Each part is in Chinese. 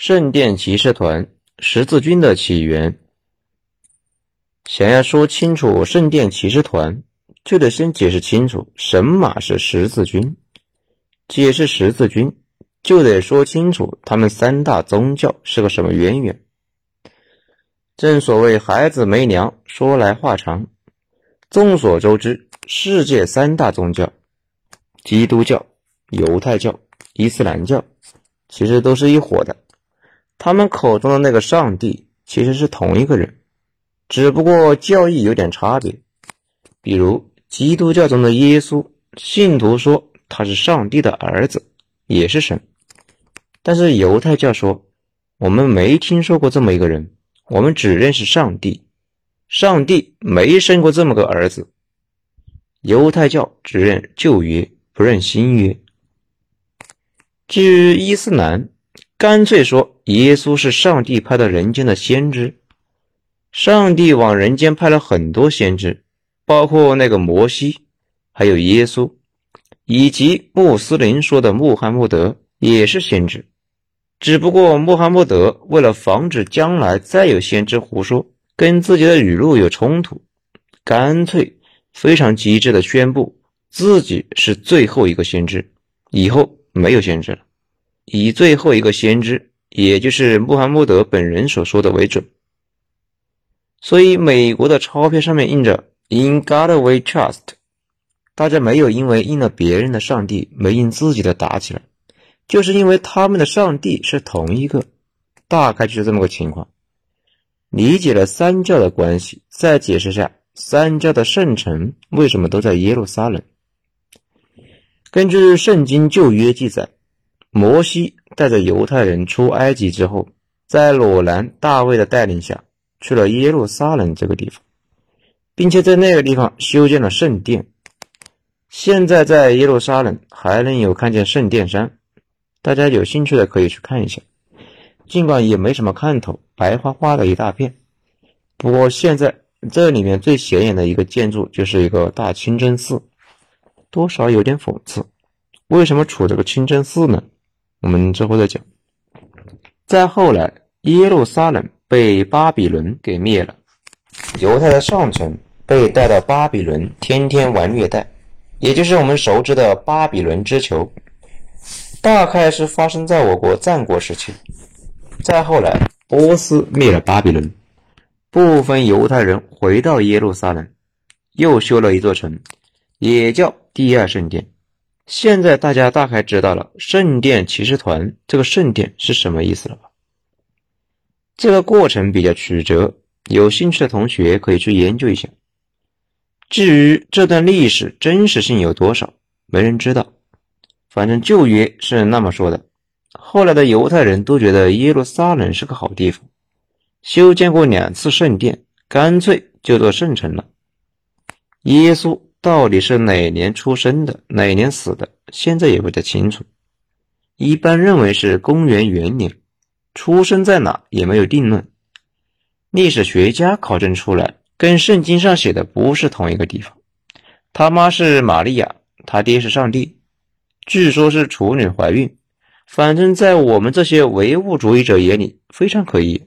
圣殿骑士团十字军的起源。想要说清楚圣殿骑士团，就得先解释清楚神马是十字军。解释十字军，就得说清楚他们三大宗教是个什么渊源。正所谓孩子没娘，说来话长。众所周知，世界三大宗教——基督教、犹太教、伊斯兰教，其实都是一伙的。他们口中的那个上帝其实是同一个人，只不过教义有点差别。比如基督教中的耶稣，信徒说他是上帝的儿子，也是神；但是犹太教说我们没听说过这么一个人，我们只认识上帝，上帝没生过这么个儿子。犹太教只认旧约，不认新约。至于伊斯兰。干脆说，耶稣是上帝派到人间的先知。上帝往人间派了很多先知，包括那个摩西，还有耶稣，以及穆斯林说的穆罕默德也是先知。只不过穆罕默德为了防止将来再有先知胡说，跟自己的语录有冲突，干脆非常机智的宣布自己是最后一个先知，以后没有先知了。以最后一个先知，也就是穆罕默德本人所说的为准。所以，美国的钞票上面印着 “In God We Trust”，大家没有因为印了别人的上帝没印自己的打起来，就是因为他们的上帝是同一个，大概就是这么个情况。理解了三教的关系，再解释下三教的圣城为什么都在耶路撒冷。根据圣经旧约记载。摩西带着犹太人出埃及之后，在裸兰大卫的带领下，去了耶路撒冷这个地方，并且在那个地方修建了圣殿。现在在耶路撒冷还能有看见圣殿山，大家有兴趣的可以去看一下。尽管也没什么看头，白花花的一大片。不过现在这里面最显眼的一个建筑就是一个大清真寺，多少有点讽刺。为什么处这个清真寺呢？我们之后再讲。再后来，耶路撒冷被巴比伦给灭了，犹太的上层被带到巴比伦，天天玩虐待，也就是我们熟知的巴比伦之囚。大概是发生在我国战国时期。再后来，波斯灭了巴比伦，部分犹太人回到耶路撒冷，又修了一座城，也叫第二圣殿。现在大家大概知道了圣殿骑士团这个圣殿是什么意思了吧？这个过程比较曲折，有兴趣的同学可以去研究一下。至于这段历史真实性有多少，没人知道。反正旧约是那么说的。后来的犹太人都觉得耶路撒冷是个好地方，修建过两次圣殿，干脆就做圣城了。耶稣。到底是哪年出生的，哪年死的，现在也不太清楚。一般认为是公元元年，出生在哪也没有定论。历史学家考证出来，跟圣经上写的不是同一个地方。他妈是玛利亚，他爹是上帝，据说是处女怀孕。反正，在我们这些唯物主义者眼里，非常可疑。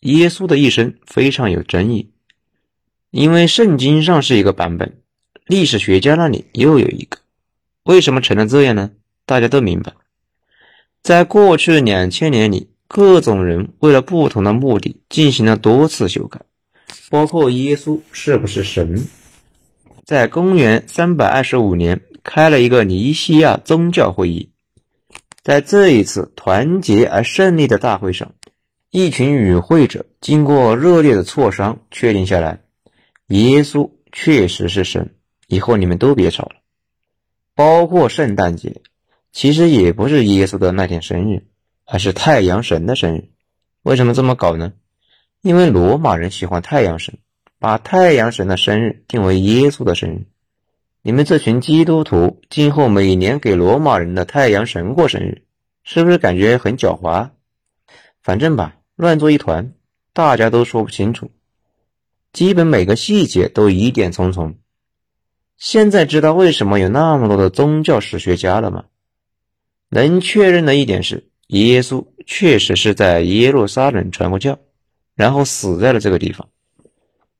耶稣的一生非常有争议，因为圣经上是一个版本。历史学家那里又有一个，为什么成了这样呢？大家都明白，在过去两千年里，各种人为了不同的目的进行了多次修改，包括耶稣是不是神，在公元三百二十五年开了一个尼西亚宗教会议，在这一次团结而胜利的大会上，一群与会者经过热烈的磋商，确定下来，耶稣确实是神。以后你们都别吵了，包括圣诞节，其实也不是耶稣的那天生日，而是太阳神的生日。为什么这么搞呢？因为罗马人喜欢太阳神，把太阳神的生日定为耶稣的生日。你们这群基督徒今后每年给罗马人的太阳神过生日，是不是感觉很狡猾？反正吧，乱作一团，大家都说不清楚，基本每个细节都疑点重重。现在知道为什么有那么多的宗教史学家了吗？能确认的一点是，耶稣确实是在耶路撒冷传过教，然后死在了这个地方。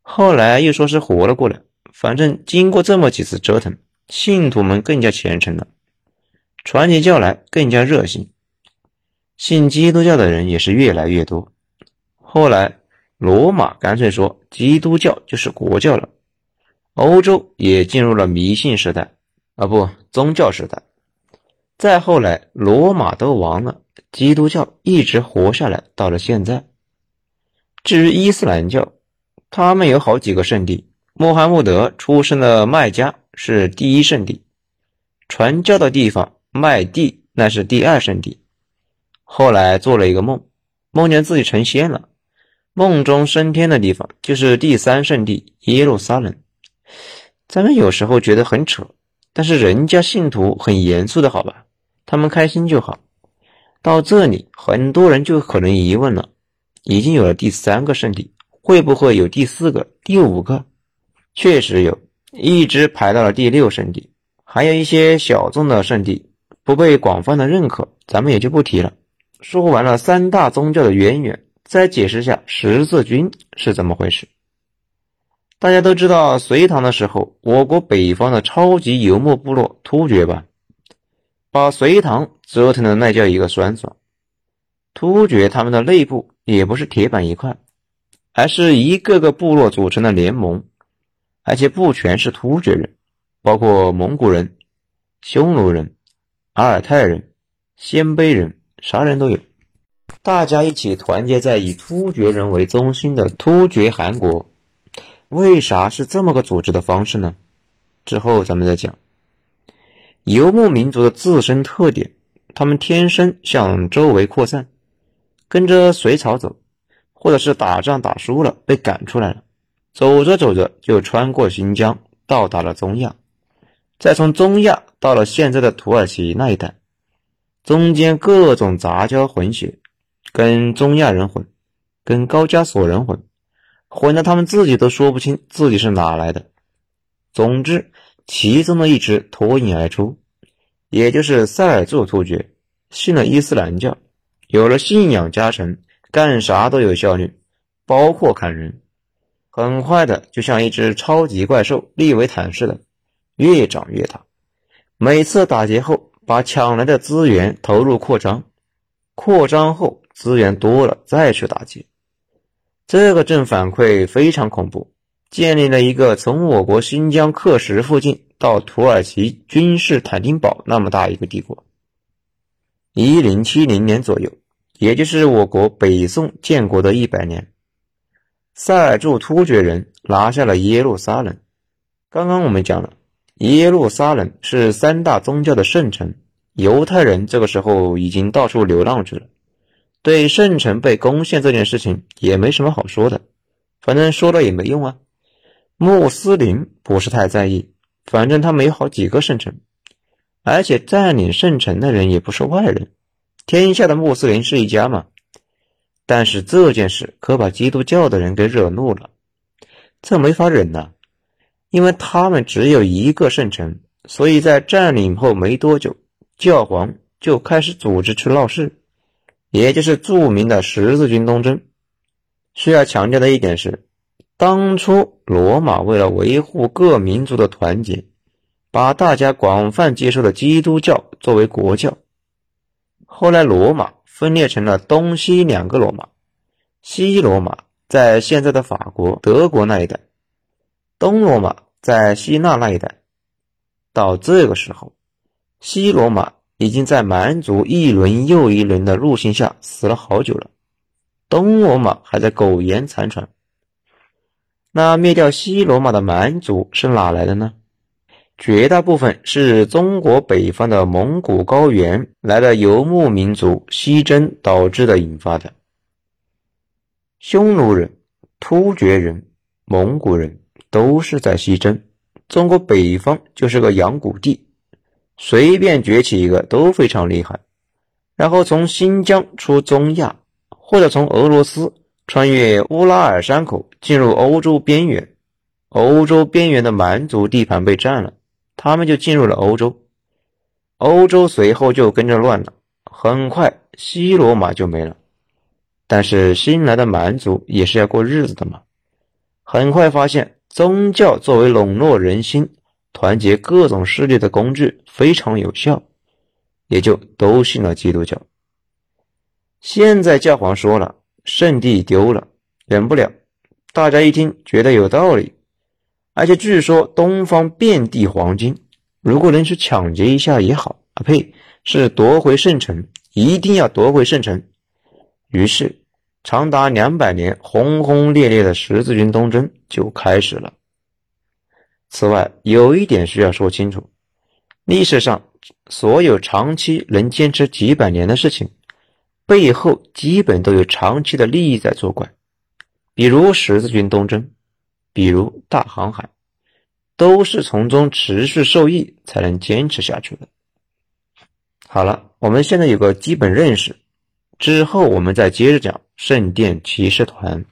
后来又说是活了过来。反正经过这么几次折腾，信徒们更加虔诚了，传起教来更加热心，信基督教的人也是越来越多。后来罗马干脆说基督教就是国教了，欧洲也进入了迷信时代，啊不，宗教时代。再后来罗马都亡了，基督教一直活下来，到了现在。至于伊斯兰教，他们有好几个圣地。穆罕默德出生的麦加是第一圣地，传教的地方麦地那是第二圣地。后来做了一个梦，梦见自己成仙了，梦中升天的地方就是第三圣地耶路撒冷。咱们有时候觉得很扯，但是人家信徒很严肃的好吧，他们开心就好。到这里，很多人就可能疑问了：已经有了第三个圣地，会不会有第四个、第五个？确实有，一直排到了第六圣地，还有一些小众的圣地不被广泛的认可，咱们也就不提了。说完了三大宗教的渊源，再解释下十字军是怎么回事。大家都知道，隋唐的时候，我国北方的超级游牧部落突厥吧，把隋唐折腾的那叫一个酸爽。突厥他们的内部也不是铁板一块，而是一个个部落组成的联盟。而且不全是突厥人，包括蒙古人、匈奴人、阿尔泰人、鲜卑人，啥人都有。大家一起团结在以突厥人为中心的突厥汗国。为啥是这么个组织的方式呢？之后咱们再讲。游牧民族的自身特点，他们天生向周围扩散，跟着隋朝走，或者是打仗打输了被赶出来了。走着走着，就穿过新疆，到达了中亚，再从中亚到了现在的土耳其那一带，中间各种杂交混血，跟中亚人混，跟高加索人混，混得他们自己都说不清自己是哪来的。总之，其中的一支脱颖而出，也就是塞尔柱突厥，信了伊斯兰教，有了信仰加成，干啥都有效率，包括砍人。很快的，就像一只超级怪兽利维坦似的，越长越大。每次打劫后，把抢来的资源投入扩张，扩张后资源多了再去打劫。这个正反馈非常恐怖，建立了一个从我国新疆克什附近到土耳其君士坦丁堡那么大一个帝国。一零七零年左右，也就是我国北宋建国的一百年。塞尔柱突厥人拿下了耶路撒冷。刚刚我们讲了，耶路撒冷是三大宗教的圣城，犹太人这个时候已经到处流浪去了，对圣城被攻陷这件事情也没什么好说的，反正说了也没用啊。穆斯林不是太在意，反正他们有好几个圣城，而且占领圣城的人也不是外人，天下的穆斯林是一家嘛。但是这件事可把基督教的人给惹怒了，这没法忍呐，因为他们只有一个圣城，所以在占领后没多久，教皇就开始组织去闹事，也就是著名的十字军东征。需要强调的一点是，当初罗马为了维护各民族的团结，把大家广泛接受的基督教作为国教，后来罗马。分裂成了东西两个罗马，西罗马在现在的法国、德国那一带，东罗马在希腊那一带。到这个时候，西罗马已经在蛮族一轮又一轮的入侵下死了好久了，东罗马还在苟延残喘。那灭掉西罗马的蛮族是哪来的呢？绝大部分是中国北方的蒙古高原来的游牧民族西征导致的引发的。匈奴人、突厥人、蒙古人都是在西征。中国北方就是个养蛊地，随便崛起一个都非常厉害。然后从新疆出中亚，或者从俄罗斯穿越乌拉尔山口进入欧洲边缘，欧洲边缘的蛮族地盘被占了。他们就进入了欧洲，欧洲随后就跟着乱了。很快，西罗马就没了。但是新来的蛮族也是要过日子的嘛。很快发现，宗教作为笼络人心、团结各种势力的工具非常有效，也就都信了基督教。现在教皇说了，圣地丢了，忍不了。大家一听，觉得有道理。而且据说东方遍地黄金，如果能去抢劫一下也好啊！呸，是夺回圣城，一定要夺回圣城。于是，长达两百年轰轰烈烈的十字军东征就开始了。此外，有一点需要说清楚：历史上所有长期能坚持几百年的事情，背后基本都有长期的利益在作怪。比如十字军东征，比如大航海，都是从中持续受益才能坚持下去的。好了，我们现在有个基本认识，之后我们再接着讲圣殿骑士团。